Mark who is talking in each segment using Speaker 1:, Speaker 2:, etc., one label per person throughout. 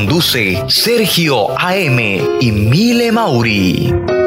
Speaker 1: Conduce Sergio AM y Mile Mauri.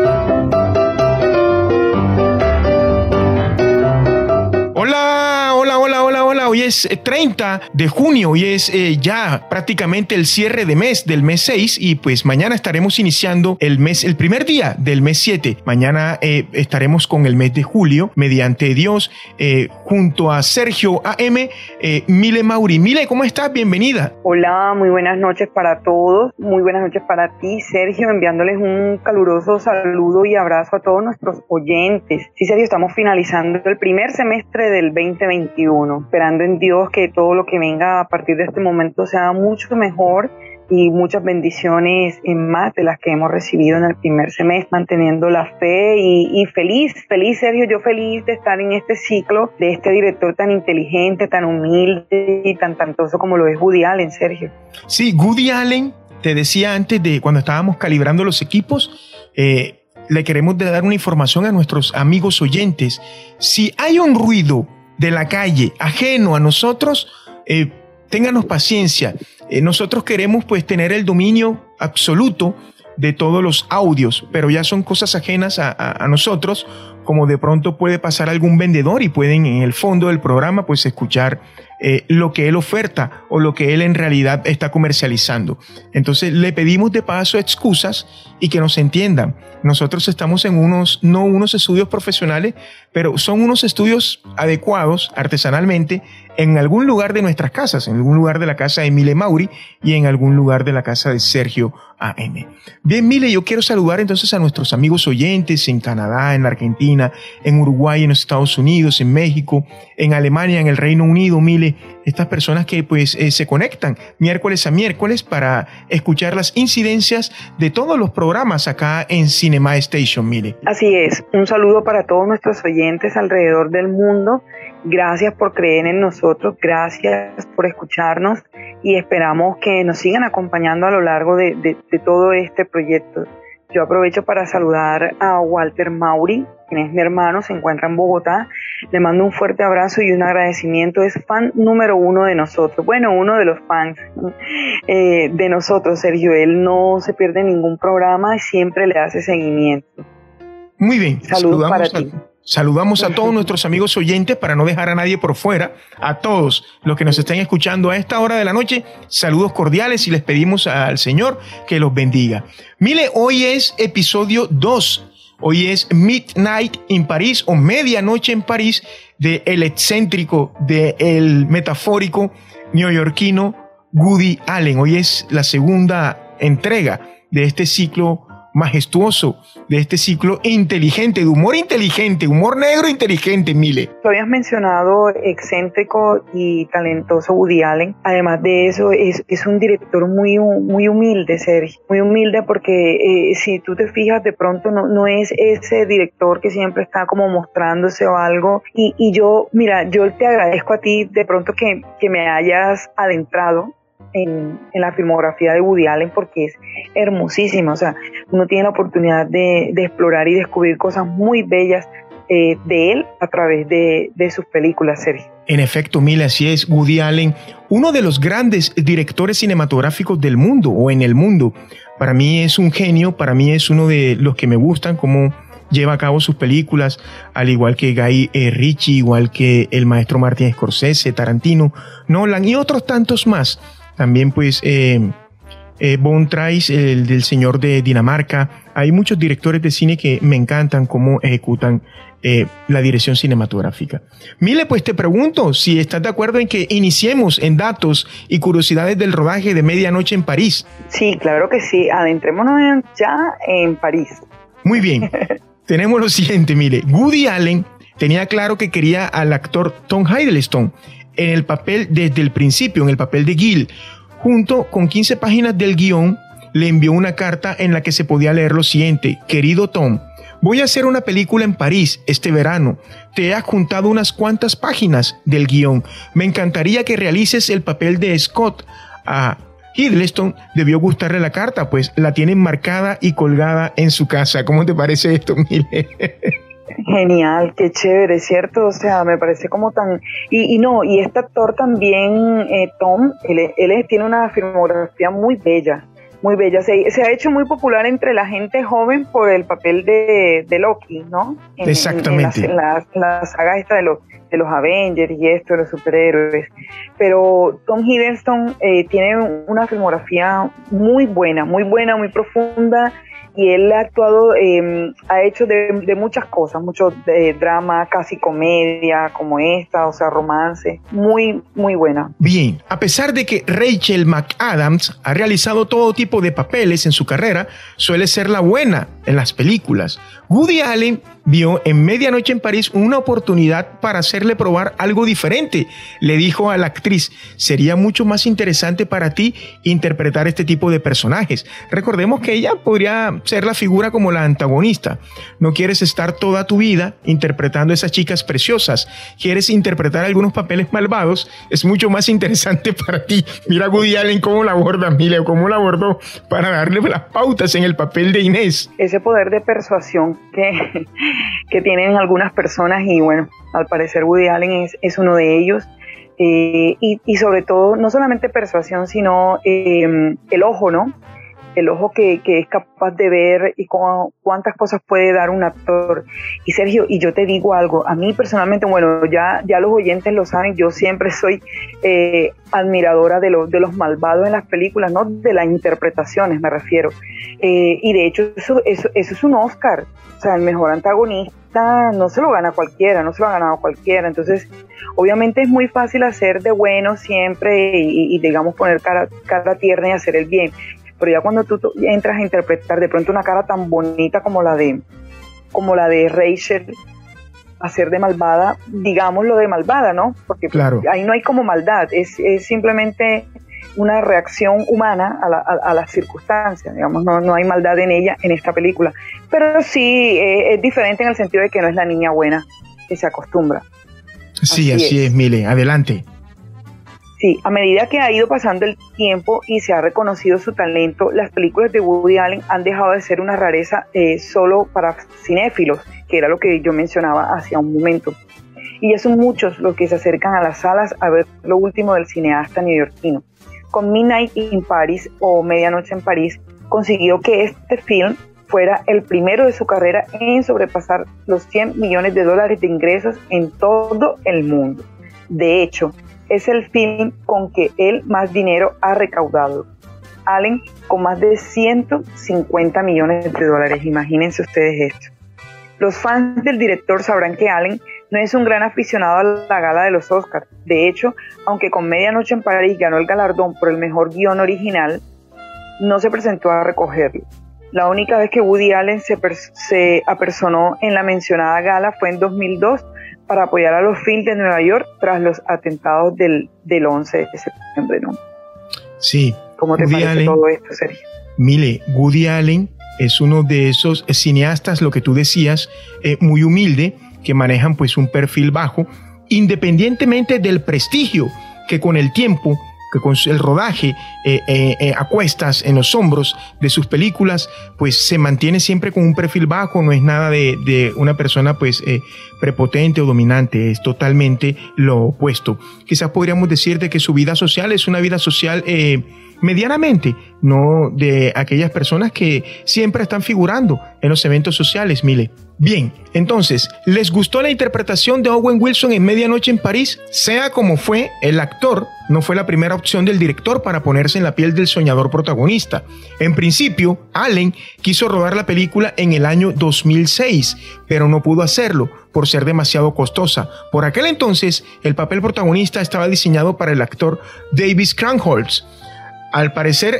Speaker 2: Hoy es eh, 30 de junio, hoy es eh, ya prácticamente el cierre de mes del mes 6 y pues mañana estaremos iniciando el mes, el primer día del mes 7. Mañana eh, estaremos con el mes de julio, mediante Dios, eh, junto a Sergio AM, eh, Mile Mauri. Mile, ¿cómo estás? Bienvenida.
Speaker 3: Hola, muy buenas noches para todos, muy buenas noches para ti, Sergio, enviándoles un caluroso saludo y abrazo a todos nuestros oyentes. Sí, Sergio, estamos finalizando el primer semestre del 2021, esperando en Dios que todo lo que venga a partir de este momento sea mucho mejor y muchas bendiciones en más de las que hemos recibido en el primer semestre, manteniendo la fe y, y, feliz, feliz Sergio, yo feliz de estar en este ciclo de este director tan inteligente, tan humilde y tan tantoso como lo es Woody Allen, Sergio.
Speaker 2: Sí, Woody Allen, te decía antes de cuando estábamos calibrando los equipos, eh, le queremos dar una información a nuestros amigos oyentes. Si hay un ruido de la calle ajeno a nosotros, eh, ténganos paciencia. Eh, nosotros queremos pues tener el dominio absoluto de todos los audios, pero ya son cosas ajenas a, a, a, nosotros, como de pronto puede pasar algún vendedor y pueden en el fondo del programa pues escuchar eh, lo que él oferta o lo que él en realidad está comercializando. Entonces le pedimos de paso excusas y que nos entiendan. Nosotros estamos en unos, no unos estudios profesionales, pero son unos estudios adecuados artesanalmente en algún lugar de nuestras casas, en algún lugar de la casa de Mile Mauri y en algún lugar de la casa de Sergio AM. Bien, Mile, yo quiero saludar entonces a nuestros amigos oyentes en Canadá, en Argentina, en Uruguay, en los Estados Unidos, en México, en Alemania, en el Reino Unido, Mile, estas personas que pues eh, se conectan miércoles a miércoles para escuchar las incidencias de todos los programas acá en Cinema Station, Mile.
Speaker 3: Así es, un saludo para todos nuestros oyentes alrededor del mundo. Gracias por creer en nosotros, gracias por escucharnos y esperamos que nos sigan acompañando a lo largo de, de, de todo este proyecto. Yo aprovecho para saludar a Walter Mauri, quien es mi hermano, se encuentra en Bogotá. Le mando un fuerte abrazo y un agradecimiento. Es fan número uno de nosotros. Bueno, uno de los fans eh, de nosotros, Sergio. Él no se pierde ningún programa y siempre le hace seguimiento.
Speaker 2: Muy bien.
Speaker 3: Saludos para ti.
Speaker 2: Saludamos a todos nuestros amigos oyentes para no dejar a nadie por fuera, a todos los que nos estén escuchando a esta hora de la noche, saludos cordiales y les pedimos al Señor que los bendiga. Mire, hoy es episodio 2, hoy es Midnight in París o Medianoche en París de el excéntrico, de el metafórico neoyorquino Woody Allen. Hoy es la segunda entrega de este ciclo majestuoso de este ciclo inteligente, de humor inteligente, humor negro inteligente, Mile.
Speaker 3: Tú habías mencionado excéntrico y talentoso Woody Allen. Además de eso, es, es un director muy, muy humilde, Sergio. Muy humilde porque eh, si tú te fijas, de pronto no, no es ese director que siempre está como mostrándose o algo. Y, y yo, mira, yo te agradezco a ti de pronto que, que me hayas adentrado en, en, la filmografía de Woody Allen porque es hermosísima. O sea, uno tiene la oportunidad de, de explorar y descubrir cosas muy bellas eh, de él a través de, de sus películas, Sergio.
Speaker 2: En efecto, Mila, así es, Woody Allen, uno de los grandes directores cinematográficos del mundo o en el mundo. Para mí es un genio, para mí es uno de los que me gustan, como lleva a cabo sus películas, al igual que Guy eh, Ritchie, igual que el maestro Martin Scorsese, Tarantino, Nolan y otros tantos más. También pues eh, eh, Von Trice, el del señor de Dinamarca. Hay muchos directores de cine que me encantan cómo ejecutan eh, la dirección cinematográfica. Mile, pues te pregunto si estás de acuerdo en que iniciemos en datos y curiosidades del rodaje de Medianoche en París.
Speaker 3: Sí, claro que sí. Adentrémonos ya en París.
Speaker 2: Muy bien. Tenemos lo siguiente, mire. Woody Allen tenía claro que quería al actor Tom Hiddleston en el papel desde el principio, en el papel de Gil. Junto con 15 páginas del guion, le envió una carta en la que se podía leer lo siguiente. Querido Tom, Voy a hacer una película en París este verano. Te he adjuntado unas cuantas páginas del guion. Me encantaría que realices el papel de Scott. A Hiddleston debió gustarle la carta, pues la tienen marcada y colgada en su casa. ¿Cómo te parece esto, Mile?
Speaker 3: Genial, qué chévere, ¿cierto? O sea, me parece como tan... Y, no, y este actor también, eh, Tom, él, él tiene una filmografía muy bella muy bella. Se, se, ha hecho muy popular entre la gente joven por el papel de, de Loki, ¿no?
Speaker 2: Exactamente.
Speaker 3: En, la, la, saga esta de los, de los Avengers y esto, de los superhéroes. Pero Tom Hiddleston eh, tiene una filmografía muy buena, muy buena, muy profunda y él ha actuado, em, ha hecho de, muchas cosas, mucho de drama, casi comedia, como esta, o sea, romance, muy, muy buena.
Speaker 2: Bien, a pesar de que Rachel McAdams ha realizado todo tipo de papeles en su carrera, suele ser la buena en las películas. Woody Allen vio en Medianoche en París una oportunidad para hacerle probar algo diferente. Le dijo a la actriz, sería mucho más interesante para ti interpretar este tipo de personajes. Recordemos que ella podría ser la figura como la antagonista. No quieres estar toda tu vida interpretando a esas chicas preciosas. Quieres interpretar algunos papeles malvados. Es mucho más interesante para ti. Mira Woody Allen cómo la aborda, mira cómo la abordó para darle las pautas en el papel de Inés.
Speaker 3: Ese poder de persuasión que que tienen algunas personas y bueno, al parecer Woody Allen es, uno de ellos. Eh, y, sobre todo, no solamente persuasión, sino eh, el ojo, ¿no? El ojo que, es capaz de ver y cuántas cosas puede dar un actor. Y Sergio, y yo te digo algo, a mí personalmente, bueno, ya, ya los oyentes lo saben, yo siempre soy eh, admiradora de, los de los malvados en las películas, ¿no? De las interpretaciones, me refiero. y de hecho, eso, eso, eso es un Oscar o sea, el mejor antagonista no se lo gana cualquiera, no se lo ha ganado cualquiera. Entonces, obviamente es muy fácil hacer de bueno siempre y, digamos poner cara, cara tierna y hacer el bien. Pero ya cuando tú entras a interpretar de pronto una cara tan bonita como la de, como la de Rachel, hacer de malvada, digamos lo de malvada, ¿no? Porque ahí no hay como maldad, es, es simplemente una reacción humana a, las circunstancias, digamos, no, no, hay maldad en ella en esta película, pero sí eh, es diferente en el sentido de que no es la niña buena que se acostumbra.
Speaker 2: Sí, así, es. Mile, adelante.
Speaker 3: Sí, a medida que ha ido pasando el tiempo y se ha reconocido su talento, las películas de Woody Allen han dejado de ser una rareza eh, solo para cinéfilos, que era lo que yo mencionaba hace un momento. Y ya son muchos los que se acercan a las salas a ver lo último del cineasta neoyorquino con Midnight in Paris o Medianoche en París, consiguió que este film fuera el primero de su carrera en sobrepasar los 100 millones de dólares de ingresos en todo el mundo. De hecho, es el film con que él más dinero ha recaudado. Allen con más de 150 millones de dólares. Imagínense ustedes esto. Los fans del director sabrán que Allen no es un gran aficionado a la gala de los Oscars. De hecho, aunque con Medianoche en París ganó el galardón por el mejor guion original, no se presentó a recogerlo. La única vez que Woody Allen se, se apersonó en la mencionada gala fue en 2002 para apoyar a los Phil de Nueva York tras los atentados del, del 11 de septiembre. ¿no?
Speaker 2: Sí.
Speaker 3: ¿Cómo te parece todo esto, Sergio?
Speaker 2: Mire, Woody Allen es uno de esos cineastas, lo que tú decías, eh, muy humilde, que manejan pues un perfil bajo, independientemente del prestigio que con el tiempo que con el rodaje eh, eh, eh, a cuestas en los hombros de sus películas, pues se mantiene siempre con un perfil bajo, no es nada de, de una persona pues prepotente o dominante, es totalmente lo opuesto. Quizás podríamos decir de que su vida social es una vida social medianamente, no de aquellas personas que siempre están figurando en los eventos sociales, Mile. Bien, entonces, ¿les gustó la interpretación de Owen Wilson en Medianoche en París? Sea como fue, el actor no fue la primera opción del director para ponerse en la piel del soñador protagonista. En principio, Allen quiso rodar la película en el año 2006, pero no pudo hacerlo por ser demasiado costosa. Por aquel entonces, el papel protagonista estaba diseñado para el actor Davis Cranholz. Al parecer,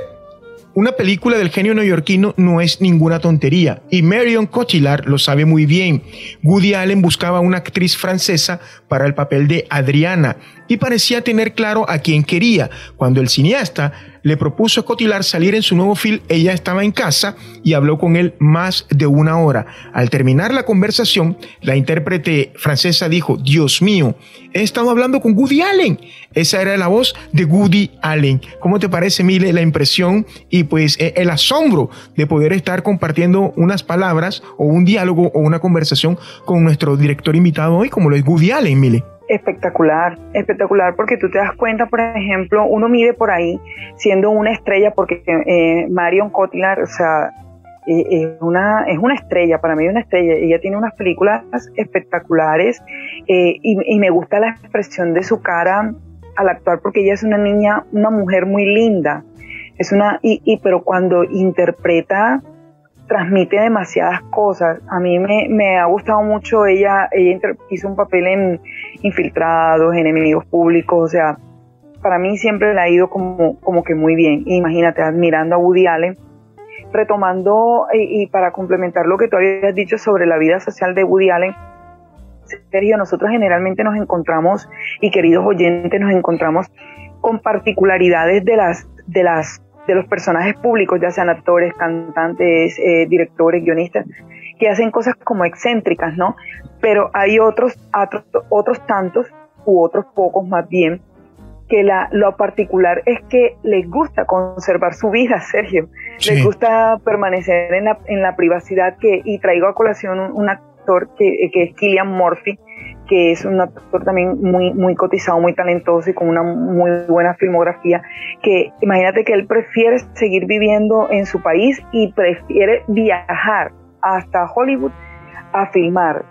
Speaker 2: una película del genio neoyorquino no es ninguna tontería y Marion Cotillard lo sabe muy bien. Woody Allen buscaba una actriz francesa para el papel de Adriana y parecía tener claro a quién quería. Cuando el cineasta le propuso a Cotillard salir en su nuevo film, ella estaba en casa y habló con él más de una hora. Al terminar la conversación, la intérprete francesa dijo, Dios mío, he estado hablando con Woody Allen. Esa era la voz de Woody Allen. ¿Cómo te parece, Mile, la impresión y pues e, el asombro de poder estar compartiendo unas palabras o un diálogo o una conversación con nuestro director invitado hoy, como lo es Woody Allen, Mile?
Speaker 3: Espectacular, espectacular porque tú te das cuenta, por ejemplo, uno mide por ahí siendo una estrella porque eh, Marion Cotillard, o sea, eh, es, una, es una estrella, para mí es una estrella. Ella tiene unas películas espectaculares eh, y, me gusta la expresión de su cara al actuar porque ella es una niña, una mujer muy linda. Es una, y, y pero cuando interpreta transmite demasiadas cosas. A mí me, ha gustado mucho ella, ella hizo un papel en Infiltrados, en Enemigos Públicos, o sea, para mí siempre le ha ido como, como que muy bien. Imagínate, admirando a Woody Allen, retomando y, para complementar lo que tú habías dicho sobre la vida social de Woody Allen, Sergio, nosotros generalmente nos encontramos, y queridos oyentes, nos encontramos con particularidades de las, de las de los personajes públicos, ya sean actores, cantantes, eh, directores, guionistas, que hacen cosas como excéntricas, ¿no? Pero hay otros, otros, tantos, u otros pocos más bien, que la, lo particular es que les gusta conservar su vida, Sergio. Les gusta permanecer en la, en la privacidad que, y traigo a colación un, actor que, que es Killian Murphy, que es un actor también muy, muy cotizado, muy talentoso y con una muy buena filmografía, que imagínate que él prefiere seguir viviendo en su país y prefiere viajar hasta Hollywood a filmar.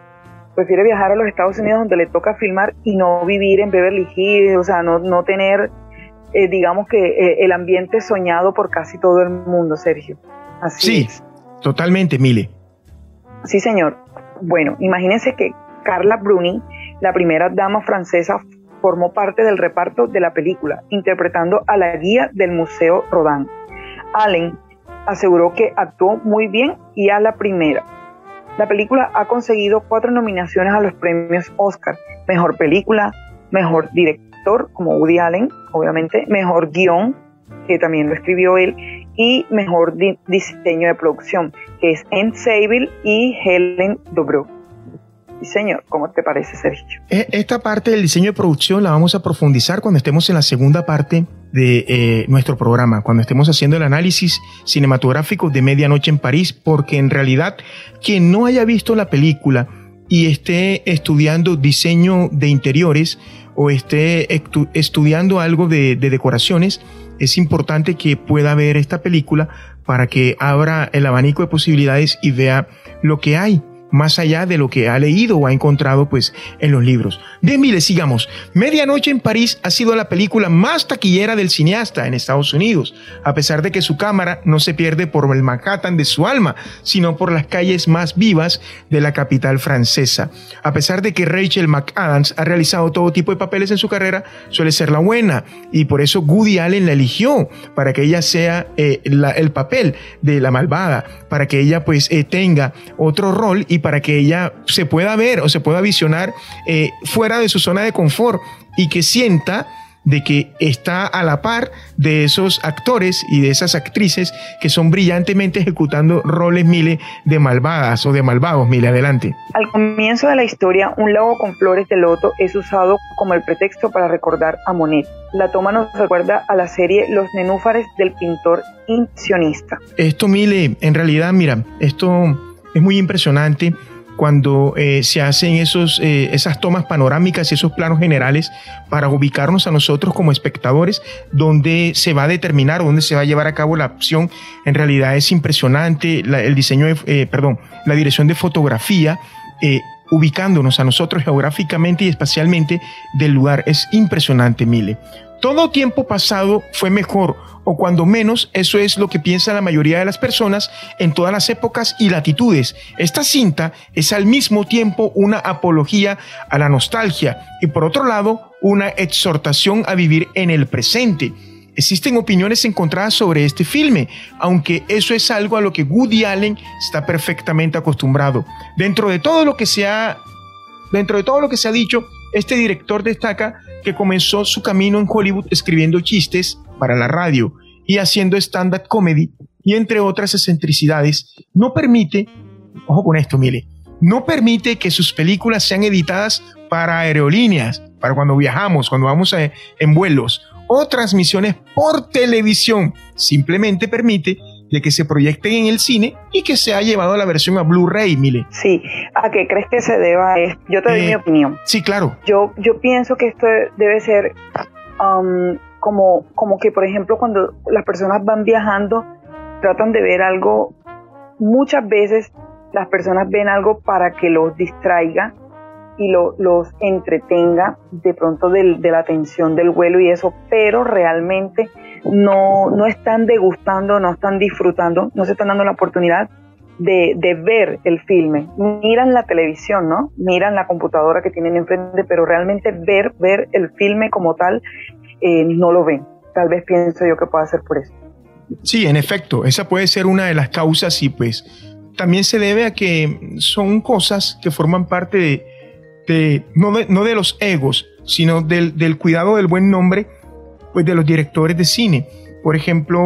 Speaker 3: Prefiere viajar a los Estados Unidos donde le toca filmar y no vivir en Beverly Hills, o sea, no, no tener, eh, digamos que eh, el ambiente soñado por casi todo el mundo, Sergio.
Speaker 2: Así sí, totalmente, Mile.
Speaker 3: Sí, señor. Bueno, imagínense que Carla Bruni, la primera dama francesa, formó parte del reparto de la película, interpretando a la guía del Museo Rodin. Allen aseguró que actuó muy bien y a la primera. La película ha conseguido cuatro nominaciones a los premios Oscar, Mejor Película, Mejor Director, como Woody Allen, obviamente, Mejor Guión, que también lo escribió él, y Mejor Diseño de Producción, que es Anne Sable y Helen Dobro diseño. ¿Cómo te parece, Sergio?
Speaker 2: E, esta parte del diseño de producción la vamos a profundizar cuando estemos en la segunda parte de eh, nuestro programa, cuando estemos haciendo el análisis cinematográfico de Medianoche en París, porque en realidad quien no haya visto la película y esté estudiando diseño de interiores o esté estudiando algo de, de decoraciones, es importante que pueda ver esta película para que abra el abanico de posibilidades y vea lo que hay más allá de lo que ha leído o ha encontrado pues en los libros. Bien, mire, sigamos. Medianoche en París ha sido la película más taquillera del cineasta en Estados Unidos, a pesar de que su cámara no se pierde por el Manhattan de su alma, sino por las calles más vivas de la capital francesa. A pesar de que Rachel McAdams ha realizado todo tipo de papeles en su carrera, suele ser la buena y por eso Woody Allen la eligió para que ella sea eh, el papel de la malvada, para que ella pues eh, tenga otro rol y para que ella se pueda ver o se pueda visionar eh, fuera de su zona de confort y que sienta de que está a la par de esos actores y de esas actrices que son brillantemente ejecutando roles mile de malvadas o de malvados mile adelante.
Speaker 3: Al comienzo de la historia, un lago con flores de loto es usado como el pretexto para recordar a Monet. La toma nos recuerda a la serie Los nenúfares del pintor impresionista.
Speaker 2: Esto mile, en realidad, mira, esto es muy impresionante cuando eh, se hacen esos, eh, esas tomas panorámicas y esos planos generales para ubicarnos a nosotros como espectadores, donde se va a determinar, dónde se va a llevar a cabo la acción, en realidad es impresionante el diseño, eh, perdón, la dirección de fotografía, ubicándonos a nosotros geográficamente y espacialmente del lugar, es impresionante, Mile. Todo tiempo pasado fue mejor, o cuando menos eso es lo que piensa la mayoría de las personas en todas las épocas y latitudes. Esta cinta es al mismo tiempo una apología a la nostalgia y por otro lado una exhortación a vivir en el presente. Existen opiniones encontradas sobre este filme, aunque eso es algo a lo que Woody Allen está perfectamente acostumbrado. Dentro de todo lo que se ha, dentro de todo lo que se ha dicho, este director destaca que comenzó su camino en Hollywood escribiendo chistes para la radio y haciendo stand-up comedy y entre otras excentricidades, no permite, ojo con esto, mire, no permite que sus películas sean editadas para aerolíneas, para cuando viajamos, cuando vamos en vuelos o transmisiones por televisión. Simplemente permite de que se proyecten en el cine y que se ha llevado la versión a Blu-ray, Mile.
Speaker 3: Sí, ¿a qué crees que se deba esto? Yo te doy mi
Speaker 2: Eh,
Speaker 3: opinión.
Speaker 2: Sí, claro.
Speaker 3: Yo, yo pienso que esto debe ser um, como, como que, por ejemplo, cuando las personas van viajando, tratan de ver algo, muchas veces las personas ven algo para que los distraiga y lo- los entretenga de pronto del- de la tensión del vuelo y eso, pero realmente no, no están degustando, no están disfrutando, no se están dando la oportunidad de, de ver el filme. Miran la televisión, ¿no? Miran la computadora que tienen enfrente, pero realmente ver, ver el filme como tal, eh, no lo ven. Tal vez pienso yo que pueda ser por eso.
Speaker 2: Sí, en efecto, esa puede ser una de las causas y pues también se debe a que son cosas que forman parte de, de- no, de no de los egos, sino del, del cuidado del buen nombre pues de los directores de cine. Por ejemplo,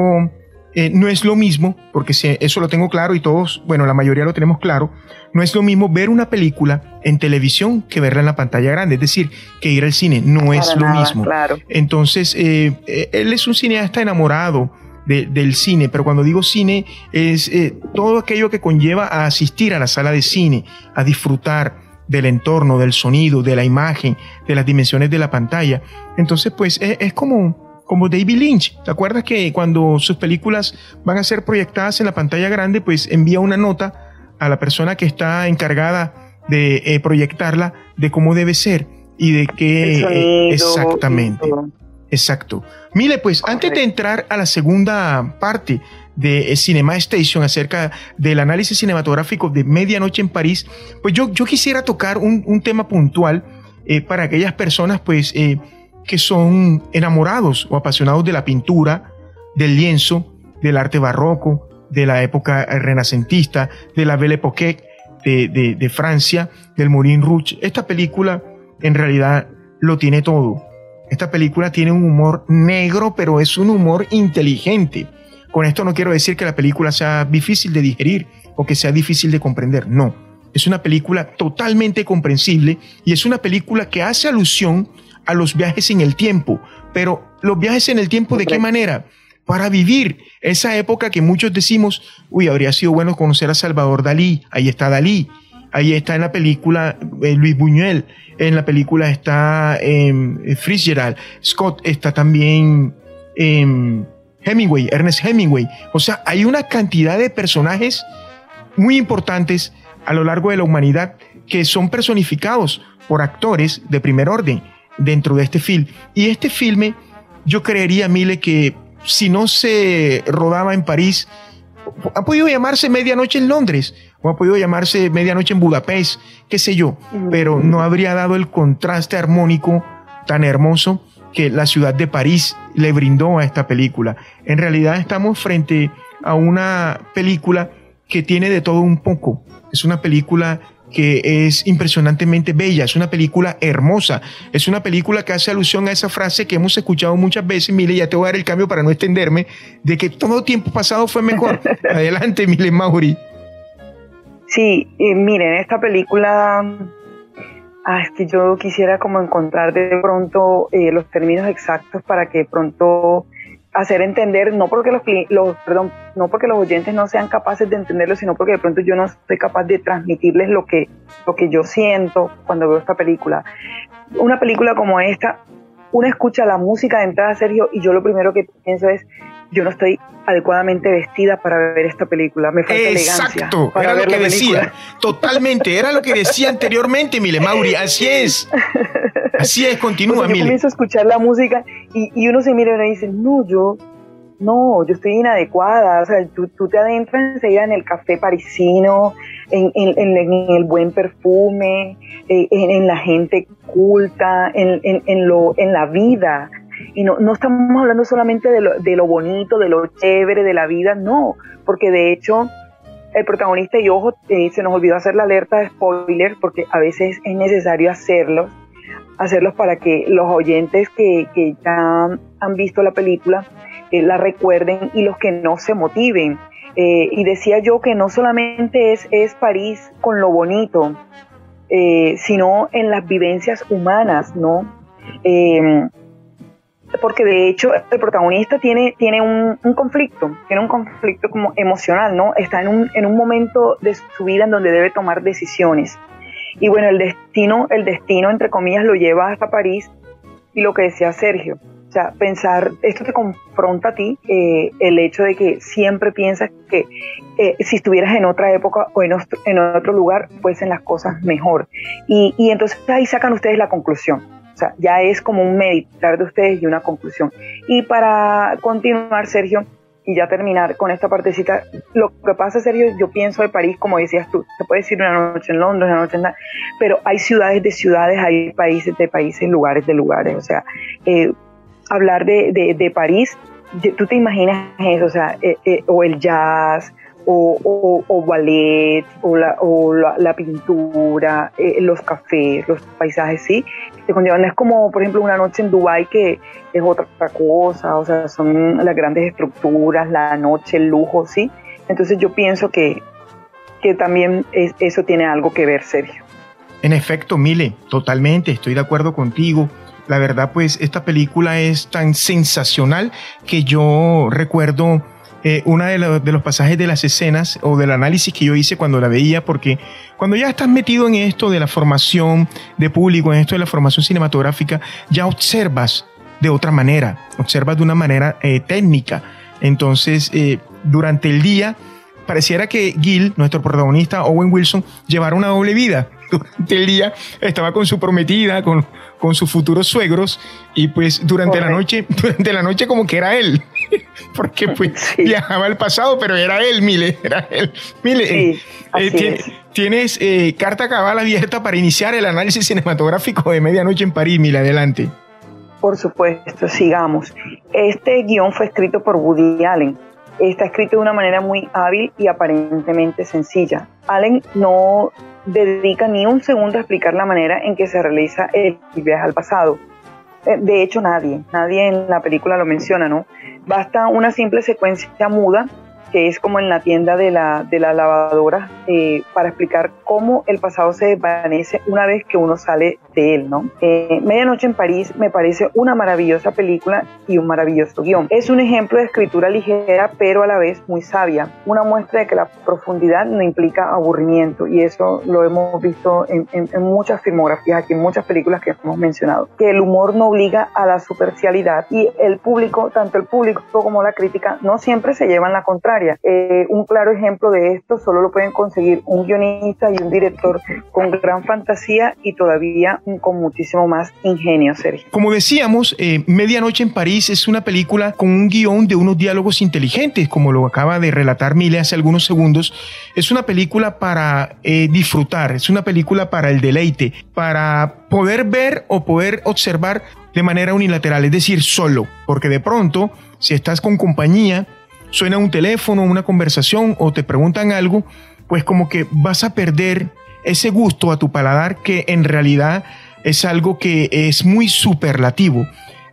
Speaker 2: eh, no es lo mismo, porque se- eso lo tengo claro y todos, bueno, la mayoría lo tenemos claro, no es lo mismo ver una película en televisión que verla en la pantalla grande, es decir, que ir al cine, no es lo mismo.
Speaker 3: Claro.
Speaker 2: Entonces, eh, eh, él es un cineasta enamorado de- del cine, pero cuando digo cine es eh, todo aquello que conlleva a asistir a la sala de cine, a disfrutar del entorno, del sonido, de la imagen, de las dimensiones de la pantalla. Entonces, pues es, es como, como David Lynch. ¿Te acuerdas que cuando sus películas van a ser proyectadas en la pantalla grande, pues envía una nota a la persona que está encargada de eh, proyectarla de cómo debe ser y de qué eh, exactamente. Exacto. Mire, pues antes de entrar a la segunda parte de eh, Cinema Station acerca del análisis cinematográfico de Medianoche en París, pues yo, yo quisiera tocar un, un tema puntual eh, para aquellas personas pues eh, que son enamorados o apasionados de la pintura, del lienzo, del arte barroco, de la época renacentista, de la Belle Époque de, de- de Francia, del Moulin Rouge. Esta película en realidad lo tiene todo. Esta película tiene un humor negro, pero es un humor inteligente. Con esto no quiero decir que la película sea difícil de digerir o que sea difícil de comprender. No. Es una película totalmente comprensible y es una película que hace alusión a los viajes en el tiempo. Pero los viajes en el tiempo, ¿de qué manera? Para vivir esa época que muchos decimos, uy, habría sido bueno conocer a Salvador Dalí. Ahí está Dalí. Ahí está en la película eh, Luis Buñuel. En la película está eh, Fitzgerald. Scott está también em, Hemingway, Ernest Hemingway. O sea, hay una cantidad de personajes muy importantes a lo largo de la humanidad que son personificados por actores de primer orden dentro de este film. Y este filme, yo creería, Mile, que si no se rodaba en París, ha podido llamarse Medianoche en Londres o ha podido llamarse Medianoche en Budapest, qué sé yo, pero no habría dado el contraste armónico tan hermoso que la ciudad de París le brindó a esta película. En realidad estamos frente a una película que tiene de todo un poco. Es una película que es impresionantemente bella, es una película hermosa, es una película que hace alusión a esa frase que hemos escuchado muchas veces, Mile, ya te voy a dar el cambio para no extenderme, de que todo tiempo pasado fue mejor. Adelante, Mile Mauri.
Speaker 3: Sí, miren, esta película, ah, es que yo quisiera como encontrar de pronto eh, los términos exactos para que pronto hacer entender, no porque los, los, perdón, no porque los oyentes no sean capaces de entenderlo, sino porque de pronto yo no soy capaz de transmitirles lo que, lo que yo siento cuando veo esta película. Una película como esta, uno escucha la música de entrada, Sergio, y yo lo primero que pienso es, yo no estoy adecuadamente vestida para ver esta película. Me falta
Speaker 2: Exacto, era lo que decía. Totalmente, era lo que decía anteriormente, Mile Mauri. Así es. Así es, continúa,
Speaker 3: Mile. Yo comienzo a escuchar la música y, y uno se mira y dice, no, yo, no, yo estoy inadecuada. O sea, tú, tú te adentras enseguida en el café parisino, en, en, en el buen perfume, eh, en, la gente culta, en, lo, en la vida y no, no estamos hablando solamente de lo, de lo bonito, de lo chévere, de la vida, no, porque de hecho el protagonista y ojo, eh, se nos olvidó hacer la alerta de spoiler porque a veces es necesario hacerlos, hacerlos para que los oyentes que, que ya han visto la película eh, la recuerden y los que no se motiven. Eh, y decía yo que no solamente es, es París con lo bonito, sino en las vivencias humanas, ¿no? Porque de hecho el protagonista tiene, tiene un, conflicto, tiene un conflicto como emocional, ¿no? Está en un, en un momento de su vida en donde debe tomar decisiones. Y bueno, el destino, el destino, entre comillas, lo lleva hasta París y lo que decía Sergio, o sea, pensar, esto te confronta a ti, eh, el hecho de que siempre piensas que eh, si estuvieras en otra época o en otro, en otro lugar, fuesen las cosas mejor. Y, y entonces ahí sacan ustedes la conclusión o sea, ya es como un meditar de ustedes y una conclusión. Y para continuar, Sergio, y ya terminar con esta partecita, lo que pasa, Sergio, yo pienso de París, como decías tú, se puede decir una noche en Londres, una noche en... Pero hay ciudades de ciudades, hay países de países, lugares de lugares. O sea, eh, hablar de, de, París, tú te imaginas eso, o sea, eh, eh, o el jazz, o, o, ballet, o la, o la, pintura, los cafés, los paisajes, sí, es como, por ejemplo, una noche en Dubái que es otra cosa, o sea, son las grandes estructuras, la noche, el lujo, ¿sí? Entonces yo pienso que, que también eso tiene algo que ver, Sergio.
Speaker 2: En efecto, Mile, totalmente, estoy de acuerdo contigo. La verdad, pues esta película es tan sensacional que yo recuerdo eh, uno de, los pasajes de las escenas o del análisis que yo hice cuando la veía, porque cuando ya estás metido en esto de la formación de público, en esto de la formación cinematográfica, ya observas de otra manera, observas de una manera eh, técnica. Entonces, eh, durante el día, pareciera que Gil, nuestro protagonista, Owen Wilson, llevara una doble vida. Durante el día estaba con su prometida, con, con sus futuros suegros, y pues durante la noche, durante la noche como que era él. porque pues viajaba al pasado, pero era él, Mile, era él. Mile, eh, eh, tienes eh, carta cabal abierta para iniciar el análisis cinematográfico de Medianoche en París, Mile, adelante.
Speaker 3: Por supuesto, sigamos. Este guion fue escrito por Woody Allen. Está escrito de una manera muy hábil y aparentemente sencilla. Allen no dedica ni un segundo a explicar la manera en que se realiza el viaje al pasado eh, de hecho nadie, nadie en la película lo menciona, ¿no? Basta una simple secuencia muda que es como en la tienda de la, de la lavadora, eh, para explicar cómo el pasado se desvanece una vez que uno sale de él, ¿no? Eh, Medianoche en París me parece una maravillosa película y un maravilloso guion. Es un ejemplo de escritura ligera, pero a la vez muy sabia. Una muestra de que la profundidad no implica aburrimiento, y eso lo hemos visto en, en muchas filmografías, aquí en muchas películas que hemos mencionado. Que el humor no obliga a la superficialidad y el público, tanto el público como la crítica, no siempre se llevan la contraria eh, un claro ejemplo de esto solo lo pueden conseguir un guionista y un director con gran fantasía y todavía con muchísimo más ingenio, Sergio.
Speaker 2: Como decíamos, eh, Medianoche en París es una película con un guion de unos diálogos inteligentes, como lo acaba de relatar Mile hace algunos segundos. Es una película para eh, disfrutar, es una película para el deleite, para poder ver o poder observar de manera unilateral, es decir, solo, porque de pronto, si estás con compañía, suena un teléfono, una conversación o te preguntan algo, pues como que vas a perder ese gusto a tu paladar que en realidad es algo que es muy superlativo.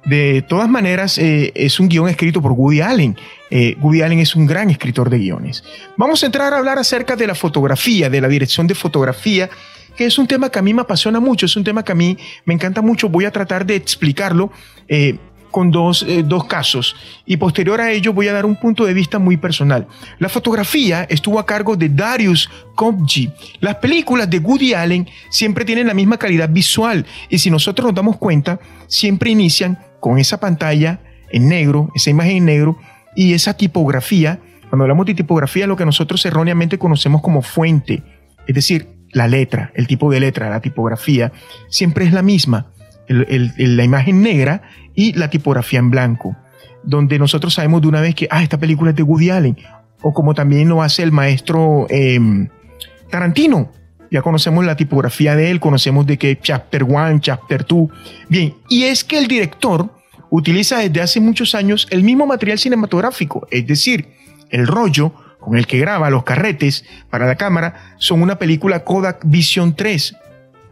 Speaker 2: De todas maneras, eh, es un guion escrito por Woody Allen. Eh, Woody Allen es un gran escritor de guiones. Vamos a entrar a hablar acerca de la fotografía, de la dirección de fotografía, que es un tema que a mí me apasiona mucho, es un tema que a mí me encanta mucho. Voy a tratar de explicarlo eh, con dos, dos, casos y posterior a ello voy a dar un punto de vista muy personal. La fotografía estuvo a cargo de Darius Kopji. Las películas de Woody Allen siempre tienen la misma calidad visual y si nosotros nos damos cuenta, siempre inician con esa pantalla en negro, esa imagen en negro y esa tipografía. Cuando hablamos de tipografía, lo que nosotros erróneamente conocemos como fuente, es decir, la letra, el tipo de letra, la tipografía, siempre es la misma. La imagen negra y la tipografía en blanco, donde nosotros sabemos de una vez que, ah, esta película es de Woody Allen, o como también lo hace el maestro em, Tarantino. Ya conocemos la tipografía de él, conocemos de que Chapter 1, Chapter 2. Bien, y es que el director utiliza desde hace muchos años el mismo material cinematográfico, es decir, el rollo con el que graba los carretes para la cámara son una película Kodak Vision 3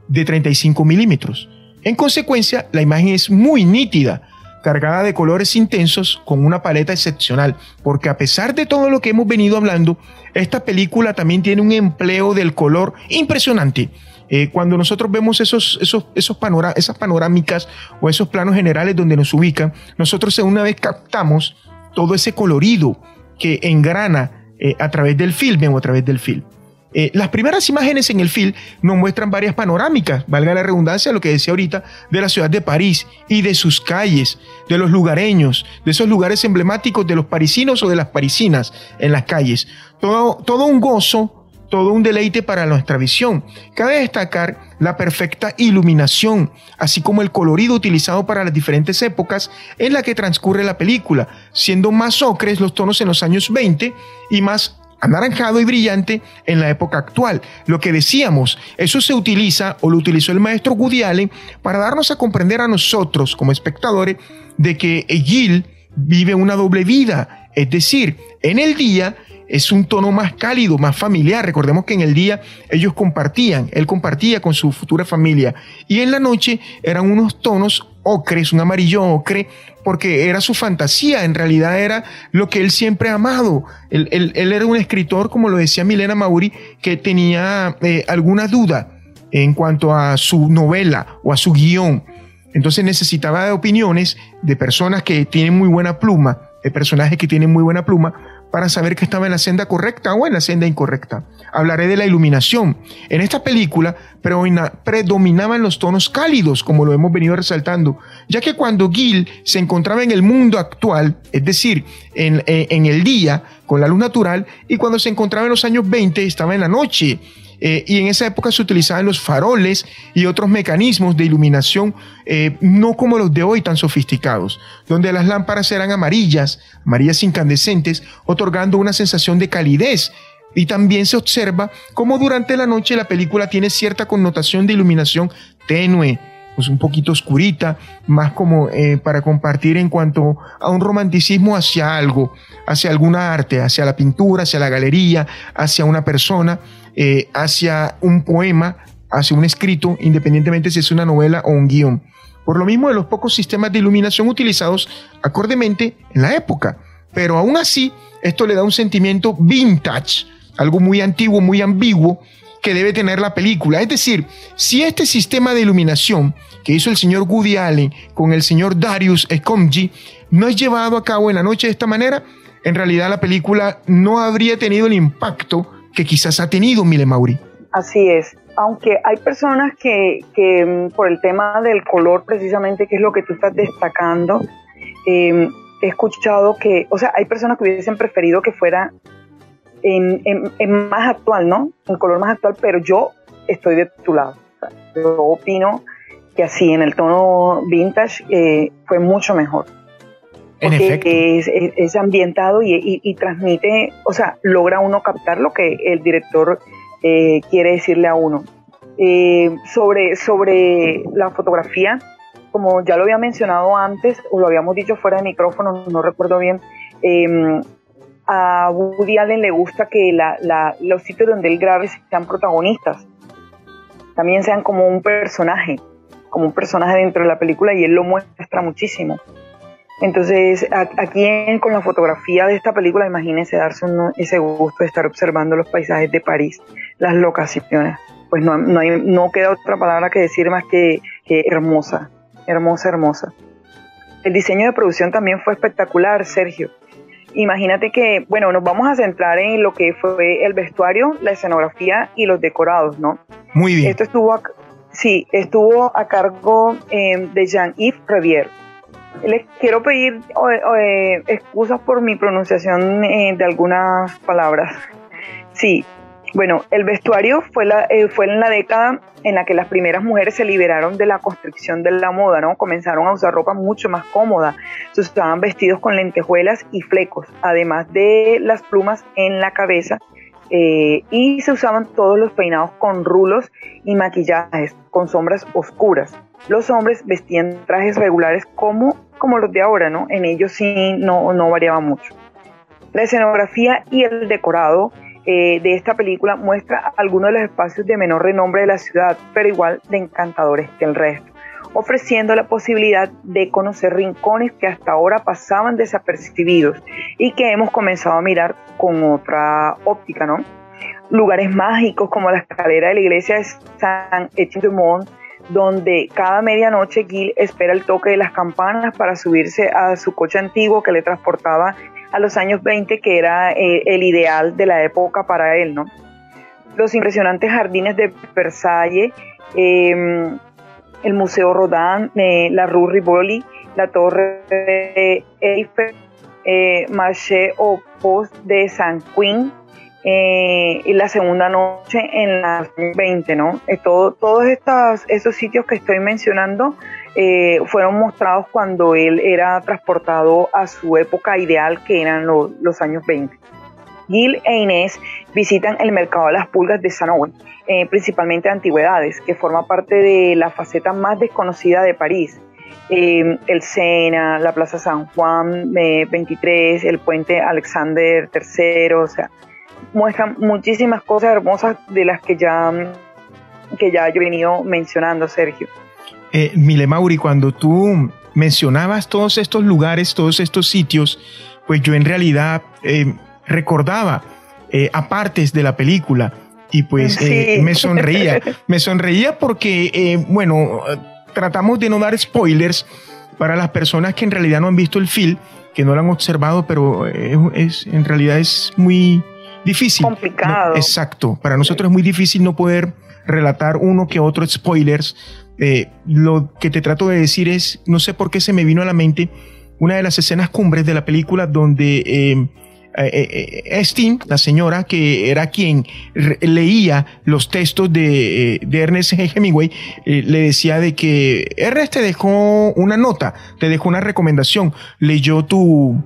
Speaker 2: de 35 milímetros. En consecuencia, la imagen es muy nítida, cargada de colores intensos con una paleta excepcional, porque a pesar de todo lo que hemos venido hablando, esta película también tiene un empleo del color impresionante. Eh, cuando nosotros vemos esos, esos, esos esas panorámicas o esos planos generales donde nos ubican, nosotros una vez captamos todo ese colorido que engrana eh, a través del filme o a través del film. Eh, las primeras imágenes en el film nos muestran varias panorámicas, valga la redundancia, lo que decía ahorita, de la ciudad de París y de sus calles, de los lugareños, de esos lugares emblemáticos de los parisinos o de las parisinas en las calles. Todo, todo un gozo, todo un deleite para nuestra visión. Cabe destacar la perfecta iluminación, así como el colorido utilizado para las diferentes épocas en la que transcurre la película, siendo más ocres los tonos en los años 20 y más anaranjado y brillante en la época actual. Lo que decíamos, eso se utiliza o lo utilizó el maestro Woody para darnos a comprender a nosotros como espectadores de que Gil vive una doble vida, es decir, en el día es un tono más cálido, más familiar. Recordemos que en el día ellos compartían, él compartía con su futura familia y en la noche eran unos tonos ocres, un amarillo ocre, porque era su fantasía, en realidad era lo que él siempre ha amado. Él, era un escritor, como lo decía Milena Mauri, que tenía eh, alguna duda en cuanto a su novela o a su guion. Entonces necesitaba de opiniones de personas que tienen muy buena pluma, de personajes que tienen muy buena pluma, para saber que estaba en la senda correcta o en la senda incorrecta. Hablaré de la iluminación. En esta película predominaban los tonos cálidos, como lo hemos venido resaltando, ya que cuando Gil se encontraba en el mundo actual, es decir, en, en el día, con la luz natural, y cuando se encontraba en los años 20, estaba en la noche eh, y en esa época se utilizaban los faroles y otros mecanismos de iluminación, eh, no como los de hoy tan sofisticados, donde las lámparas eran amarillas, amarillas incandescentes, otorgando una sensación de calidez. Y también se observa cómo durante la noche la película tiene cierta connotación de iluminación tenue, pues un poquito oscurita, más como eh, para compartir en cuanto a un romanticismo hacia algo, hacia alguna arte, hacia la pintura, hacia la galería, hacia una persona. Eh, hacia un poema, hacia un escrito, independientemente si es una novela o un guion. Por lo mismo de los pocos sistemas de iluminación utilizados acordemente en la época. Pero aún así, esto le da un sentimiento vintage, algo muy antiguo, muy ambiguo, que debe tener la película. Es decir, si este sistema de iluminación que hizo el señor Woody Allen con el señor Darius Escomji no es llevado a cabo en la noche de esta manera, en realidad la película no habría tenido el impacto que quizás ha tenido Mile Mauri.
Speaker 3: Así es. Aunque hay personas que, mm, por el tema del color, precisamente, que es lo que tú estás destacando, em, he escuchado que, o sea, hay personas que hubiesen preferido que fuera en, más actual, ¿no? Un color más actual, pero yo estoy de tu lado. yo opino que así, en el tono vintage, eh, fue mucho mejor. En efecto. Es, ambientado y, transmite, o sea, logra uno captar lo que el director eh, quiere decirle a uno. Eh, sobre, sobre la fotografía, como ya lo había mencionado antes, o lo habíamos dicho fuera de micrófono, no recuerdo bien, em, a Woody Allen le gusta que los sitios donde él grabe sean protagonistas. también sean como un personaje, como un personaje dentro de la película y él lo muestra muchísimo. Entonces, aquí con la fotografía de esta película, imagínense darse ese gusto de estar observando los paisajes de París, las locaciones. Pues no, no, queda otra palabra que decir más que hermosa, hermosa, hermosa. El diseño de producción también fue espectacular, Sergio. Imagínate que, bueno, nos vamos a centrar en lo que fue el vestuario, la escenografía y los decorados, ¿no?
Speaker 2: Muy bien.
Speaker 3: Esto estuvo, a, sí, estuvo a cargo eh, de Jean-Yves Revier. Les quiero pedir eh, excusas por mi pronunciación eh, de algunas palabras. Sí, bueno, el vestuario fue, la, eh, fue en la década en la que las primeras mujeres se liberaron de la constricción de la moda, ¿no? Comenzaron a usar ropa mucho más cómoda. Se usaban vestidos con lentejuelas y flecos, además de las plumas en la cabeza. Eh, y se usaban todos los peinados con rulos y maquillajes, con sombras oscuras. Los hombres vestían trajes regulares como, como los de ahora, ¿no? En ellos sí no, no variaba mucho. La escenografía y el decorado eh, de esta película muestra algunos de los espacios de menor renombre de la ciudad, pero igual de encantadores que el resto, ofreciendo la posibilidad de conocer rincones que hasta ahora pasaban desapercibidos y que hemos comenzado a mirar con otra óptica, ¿no? Lugares mágicos como la escalera de la iglesia de Saint-Étienne donde cada medianoche Gil espera el toque de las campanas para subirse a su coche antiguo que le transportaba a los años 20, que era eh, el ideal de la época para él, ¿no? Los impresionantes jardines de Versalles, em, el Museo Rodin, eh, la Rue Rivoli, la Torre Eiffel, eh, Marché au Post de San Quin, eh, y la segunda noche en las 20, ¿no? todo, todos estos, sitios que estoy mencionando eh, fueron mostrados cuando él era transportado a su época ideal, que eran los años 20. Gil e Inés visitan el mercado de las pulgas de Sanouen, eh, principalmente antigüedades, que forma parte de la faceta más desconocida de París. Eh, el Sena, la Plaza San Juan 23, el puente Alexander III, o sea, muestran muchísimas cosas hermosas de las que ya, que ya yo he venido mencionando, Sergio
Speaker 2: eh, Mile Mauri, cuando tú mencionabas todos estos lugares, todos estos sitios, pues yo en realidad eh, recordaba eh, a partes de la película y pues eh, me sonreía. me sonreía porque, bueno, tratamos de no dar spoilers para las personas que en realidad no han visto el film, que no lo han observado, pero es, en realidad es muy difícil.
Speaker 3: Complicado.
Speaker 2: exacto. Para nosotros es muy difícil no poder relatar uno que otro spoilers eh, lo que te trato de decir es, no sé por qué se me vino a la mente una de las escenas cumbres de la película donde eh, eh, eh la señora que era quien leía los textos de, Ernest Hemingway, le decía de que Ernest te dejó una nota, te dejó una recomendación, leyó tu,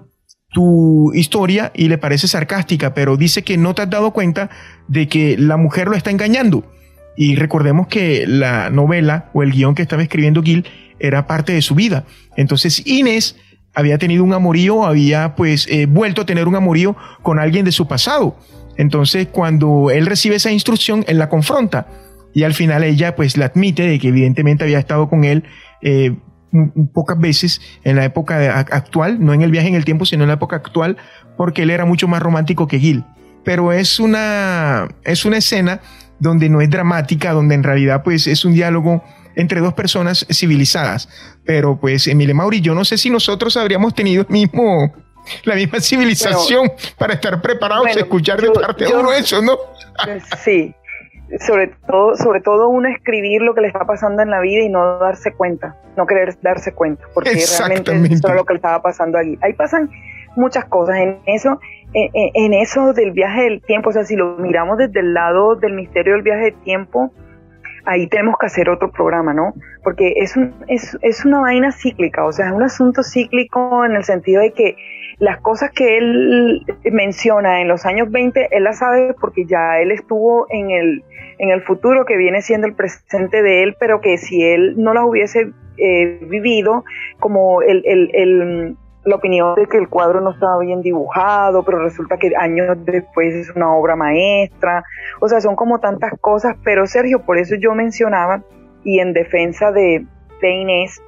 Speaker 2: tu historia y le parece sarcástica, pero dice que no te has dado cuenta de que la mujer lo está engañando. Y recordemos que la novela o el guion que estaba escribiendo Gil era parte de su vida. Entonces Inés había tenido un amorío, había pues eh, vuelto a tener un amorío con alguien de su pasado. Entonces cuando él recibe esa instrucción, él la confronta. Y al final ella pues la admite de que evidentemente había estado con él eh, pocas veces en la época actual, no en el viaje en el tiempo, sino en la época actual, porque él era mucho más romántico que Gil. Pero es una, es una escena donde no es dramática, donde en realidad pues es un diálogo entre dos personas civilizadas. Pero pues Emile Mauri, yo no sé si nosotros habríamos tenido el mismo, la misma civilización para estar preparados a escuchar de parte de uno eso, ¿no?
Speaker 3: sí, sobre todo, sobre todo uno escribir lo que le está pasando en la vida y no darse cuenta, no querer darse cuenta, porque realmente eso es lo que le estaba pasando allí. Ahí pasan muchas cosas en eso en, eso del viaje del tiempo, o sea, si lo miramos desde el lado del misterio del viaje del tiempo, ahí tenemos que hacer otro programa, ¿no? Porque es, es, es una vaina cíclica, o sea, es un asunto cíclico en el sentido de que las cosas que él menciona en los años 20, él las sabe porque ya él estuvo en el, en el futuro que viene siendo el presente de él, pero que si él no las hubiese eh, vivido, como el, el, la opinión de que el cuadro no estaba bien dibujado, pero resulta que años después es una obra maestra. O sea, son como tantas cosas, pero Sergio, por eso yo mencionaba, y en defensa de, de Inés,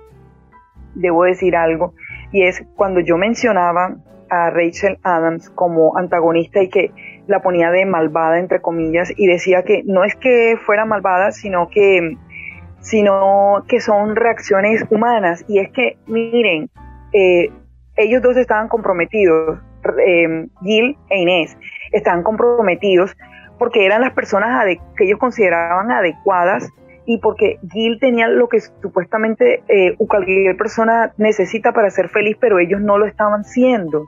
Speaker 3: debo decir algo, y es cuando yo mencionaba a Rachel Adams como antagonista y que la ponía de malvada entre comillas y decía que no es que fuera malvada sino que sino que son reacciones humanas y es que miren eh, ellos dos estaban comprometidos, eh, Gil e Inés, estaban comprometidos porque eran las personas que ellos consideraban adecuadas y porque Gil tenía lo que supuestamente eh, cualquier persona necesita para ser feliz, pero ellos no lo estaban siendo.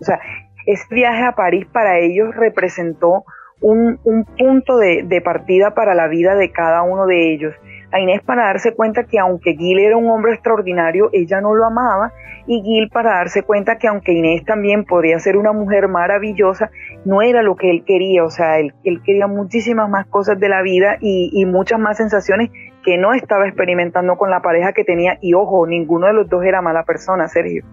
Speaker 3: O sea, ese viaje a París para ellos representó un, punto de, de, partida para la vida de cada uno de ellos. A Inés para darse cuenta que aunque Gil era un hombre extraordinario, ella no lo amaba y Gil para darse cuenta que aunque Inés también podría ser una mujer maravillosa, no era lo que él quería, o sea, él, quería muchísimas más cosas de la vida y, muchas más sensaciones que no estaba experimentando con la pareja que tenía y ojo, ninguno de los dos era mala persona, Sergio.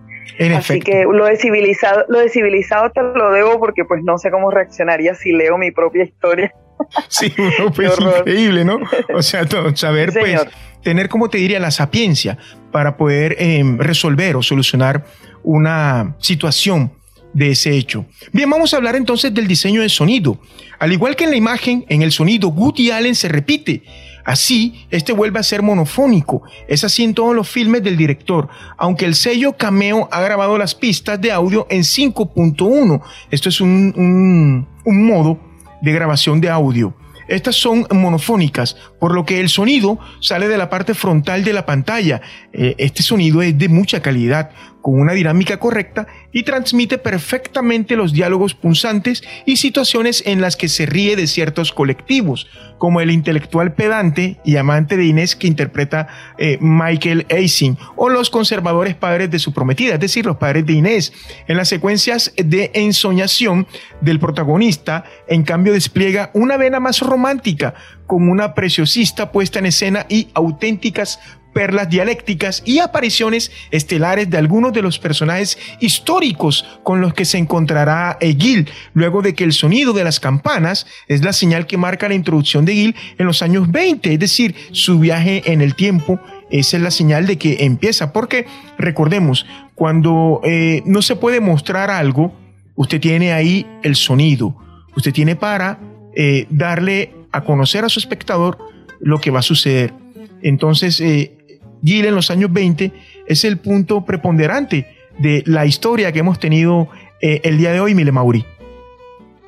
Speaker 3: Así que lo de civilizado, lo de civilizado te lo debo porque pues no sé cómo reaccionaría si leo mi propia historia.
Speaker 2: Sí, pues increíble, ¿no? O sea, saber, pues, tener, como te diría, la sapiencia para poder em, resolver o solucionar una situación de ese hecho. Bien, vamos a hablar entonces del diseño de sonido. Al igual que en la imagen, en el sonido, Woody Allen se repite. Así, este vuelve a ser monofónico. Es así en todos los filmes del director, aunque el sello Cameo ha grabado las pistas de audio en 5.1. Esto es un, un modo de grabación de audio. Estas son monofónicas, por lo que el sonido sale de la parte frontal de la pantalla. Eh, este sonido es de mucha calidad, con una dinámica correcta y transmite perfectamente los diálogos punzantes y situaciones en las que se ríe de ciertos colectivos, como el intelectual pedante y amante de Inés que interpreta eh, Michael Eising, o los conservadores padres de su prometida, es decir, los padres de Inés. En las secuencias de ensoñación del protagonista, en cambio, despliega una vena más romántica, con una preciosista puesta en escena y auténticas perlas dialécticas y apariciones estelares de algunos de los personajes históricos con los que se encontrará Gil, luego de que el sonido de las campanas es la señal que marca la introducción de Gil en los años 20, es decir, su viaje en el tiempo. Esa es la señal de que empieza, porque recordemos, cuando eh, no se puede mostrar algo, usted tiene ahí el sonido, usted tiene para eh, darle a conocer a su espectador lo que va a suceder. Entonces, eh, Gil en los años 20 es el punto preponderante de la historia que hemos tenido eh, el día de hoy, Mile Mauri.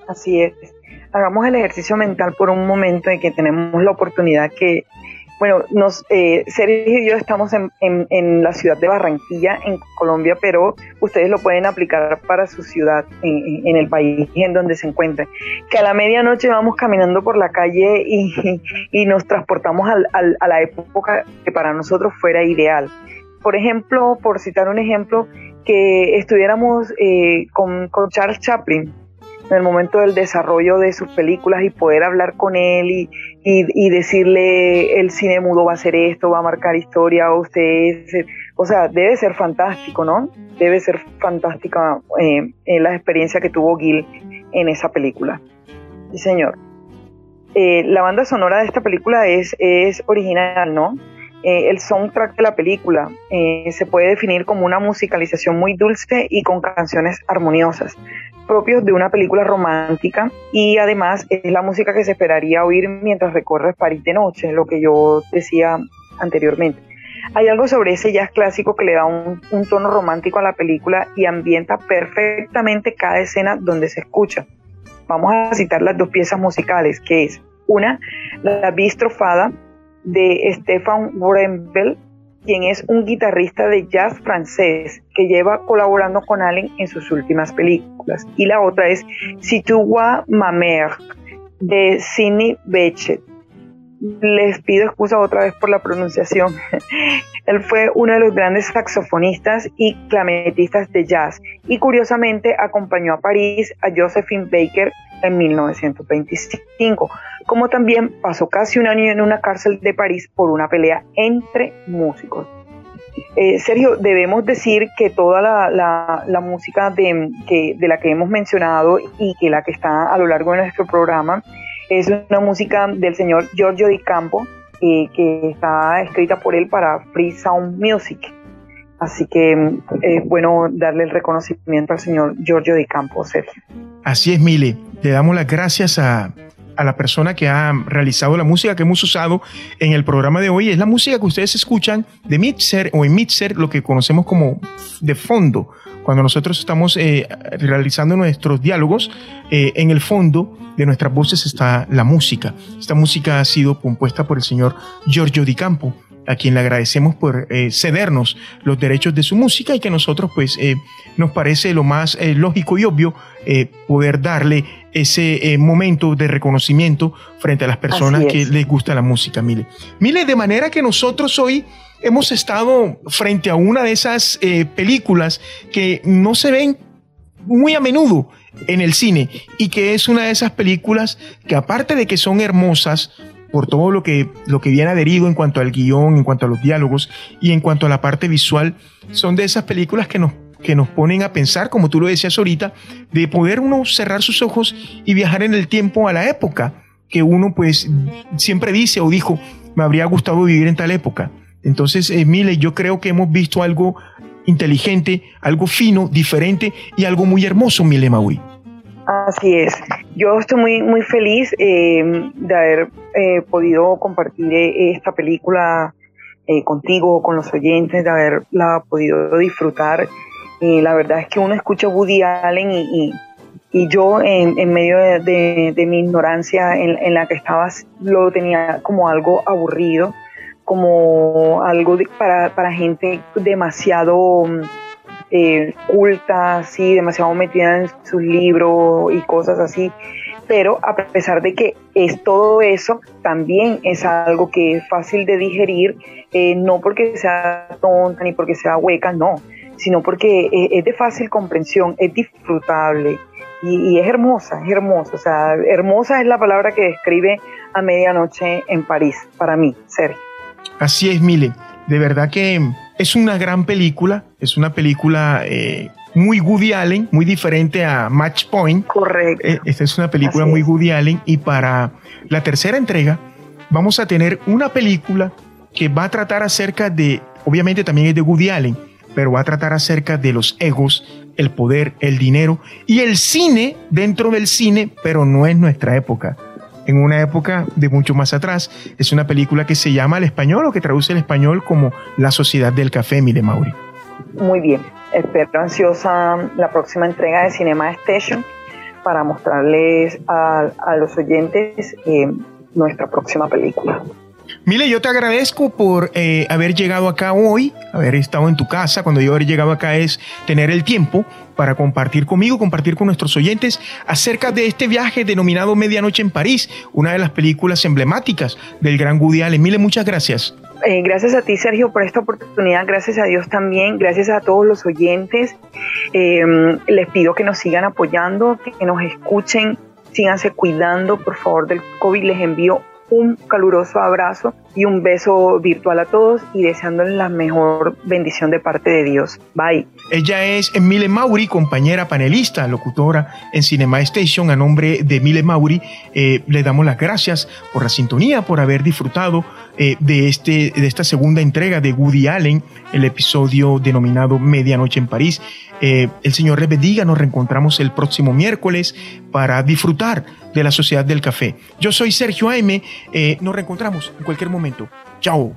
Speaker 3: Así es. Hagamos el ejercicio mental por un momento en que tenemos la oportunidad que bueno, nos, eh, Sergio y yo estamos en, la ciudad de Barranquilla, en Colombia, pero ustedes lo pueden aplicar para su ciudad, en, el país en donde se encuentren. Que a la medianoche vamos caminando por la calle y, nos transportamos al, a la época que para nosotros fuera ideal. Por ejemplo, por citar un ejemplo, que estuviéramos eh, con Charles Chaplin, en el momento del desarrollo de sus películas y poder hablar con él y, y, decirle el cine mudo va a ser esto, va a marcar historia, o usted o sea, debe ser fantástico, ¿no? Debe ser fantástica eh, la experiencia que tuvo Gil en esa película. Sí, señor. Eh, la banda sonora de esta película es, es original, ¿no? Eh, el soundtrack de la película eh, se puede definir como una musicalización muy dulce y con canciones armoniosas propios de una película romántica y además es la música que se esperaría oír mientras recorres París de noche, lo que yo decía anteriormente. Hay algo sobre ese jazz clásico que le da un, tono romántico a la película y ambienta perfectamente cada escena donde se escucha. Vamos a citar las dos piezas musicales, que es una, la bistrofada de Stefan Brembel, quien es un guitarrista de jazz francés que lleva colaborando con Allen en sus últimas películas. Y la otra es Si tu ma mère de Sidney Bechet. Les pido excusa otra vez por la pronunciación. Él fue uno de los grandes saxofonistas y clarinetistas de jazz y curiosamente acompañó a París a Josephine Baker en 1925, como también pasó casi un año en una cárcel de París por una pelea entre músicos. Eh, Sergio, debemos decir que toda la, música de, que, de la que hemos mencionado y que la que está a lo largo de nuestro programa es una música del señor Giorgio Di Campo, eh, que está escrita por él para Free Sound Music. Así que es bueno darle el reconocimiento al señor Giorgio Di Campo, Sergio.
Speaker 2: Así es, Mile. Le damos las gracias a, a la persona que ha realizado la música que hemos usado en el programa de hoy. Es la música que ustedes escuchan de Mixer o en Mixer, lo que conocemos como de fondo. Cuando nosotros estamos eh, realizando nuestros diálogos, eh, en el fondo de nuestras voces está la música. Esta música ha sido compuesta por el señor Giorgio Di Campo a quien le agradecemos por eh, cedernos los derechos de su música y que nosotros pues eh, nos parece lo más eh, lógico y obvio poder darle ese momento de reconocimiento frente a las personas que les gusta la música, Mile. Mile, de manera que nosotros hoy hemos estado frente a una de esas películas que no se ven muy a menudo en el cine y que es una de esas películas que aparte de que son hermosas, por todo lo que, lo que viene adherido en cuanto al guion, en cuanto a los diálogos y en cuanto a la parte visual, son de esas películas que nos, que nos ponen a pensar, como tú lo decías ahorita, de poder uno cerrar sus ojos y viajar en el tiempo a la época que uno pues siempre dice o dijo, me habría gustado vivir en tal época. Entonces, Emile, yo creo que hemos visto algo inteligente, algo fino, diferente y algo muy hermoso, Mile Maui.
Speaker 3: Así es. Yo estoy muy, muy feliz eh, de haber eh, podido compartir eh, esta película contigo, con los oyentes, de haberla podido disfrutar. la verdad es que uno escucha Woody Allen y, y, yo en, medio de, mi ignorancia en, la que estaba lo tenía como algo aburrido, como algo para, para gente demasiado eh, culta, sí, demasiado metida en sus libros y cosas así. Pero a pesar de que es todo eso, también es algo que es fácil de digerir, eh, no porque sea tonta ni porque sea hueca, no, sino porque eh, es de fácil comprensión, es disfrutable y, es hermosa, es hermosa. O sea, hermosa es la palabra que describe a medianoche en París, para mí, Sergio.
Speaker 2: Así es, Mile. De verdad que es una gran película, es una película eh, muy Woody Allen, muy diferente a Match Point.
Speaker 3: Correcto.
Speaker 2: Eh, esta es una película muy Woody Allen y para la tercera entrega vamos a tener una película que va a tratar acerca de, obviamente también es de Woody Allen, pero va a tratar acerca de los egos, el poder, el dinero y el cine dentro del cine, pero no es nuestra época en una época de mucho más atrás. Es una película que se llama al español o que traduce el español como La Sociedad del Café, Mire Mauri.
Speaker 3: Muy bien, espero ansiosa la próxima entrega de Cinema Station para mostrarles a, los oyentes eh, nuestra próxima película.
Speaker 2: Mile, yo te agradezco por eh, haber llegado acá hoy, haber estado en tu casa. Cuando yo haber llegado acá es tener el tiempo para compartir conmigo, compartir con nuestros oyentes acerca de este viaje denominado Medianoche en París, una de las películas emblemáticas del gran Woody Allen. Mile, muchas gracias.
Speaker 3: Eh, gracias a ti, Sergio, por esta oportunidad. Gracias a Dios también. Gracias a todos los oyentes. Eh, les pido que nos sigan apoyando, que nos escuchen, síganse cuidando, por favor, del COVID. Les envío un caluroso abrazo y un beso virtual a todos y deseándoles la mejor bendición de parte de Dios. Bye.
Speaker 2: Ella es Emile Mauri, compañera panelista, locutora en Cinema Station. A nombre de Emile Mauri, eh, le damos las gracias por la sintonía, por haber disfrutado eh, de, este, de esta segunda entrega de Woody Allen, el episodio denominado Medianoche en París. Eh, el Señor les bendiga, nos reencontramos el próximo miércoles para disfrutar de la Sociedad del Café. Yo soy Sergio Aime, nos reencontramos en cualquier momento. Chao.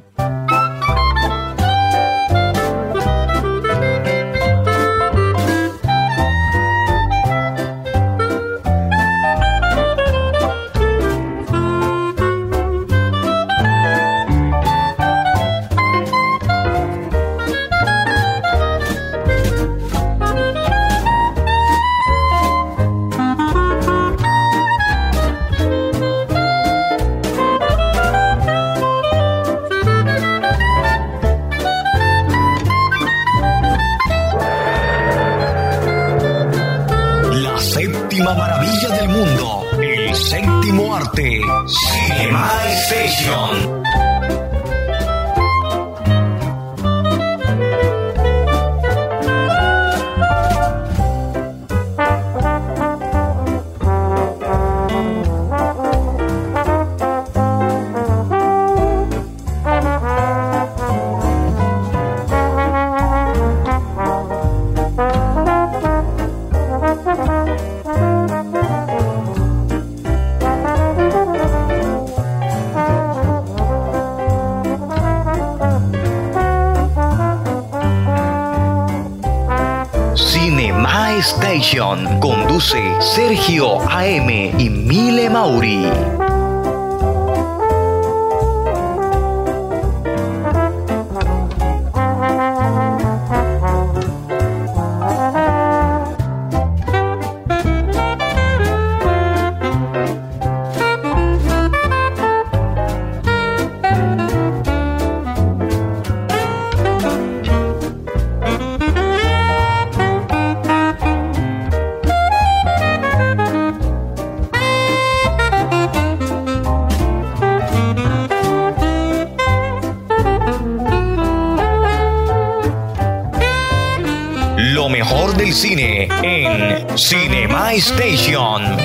Speaker 1: Cinema Station.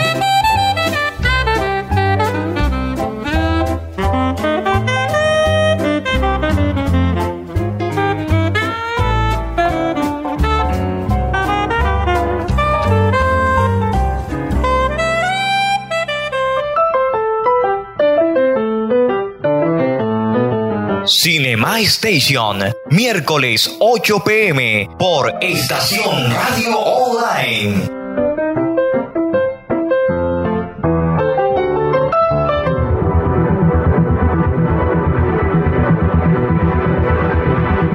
Speaker 1: Cinema Station, miércoles 8 pm por Estación Radio Online.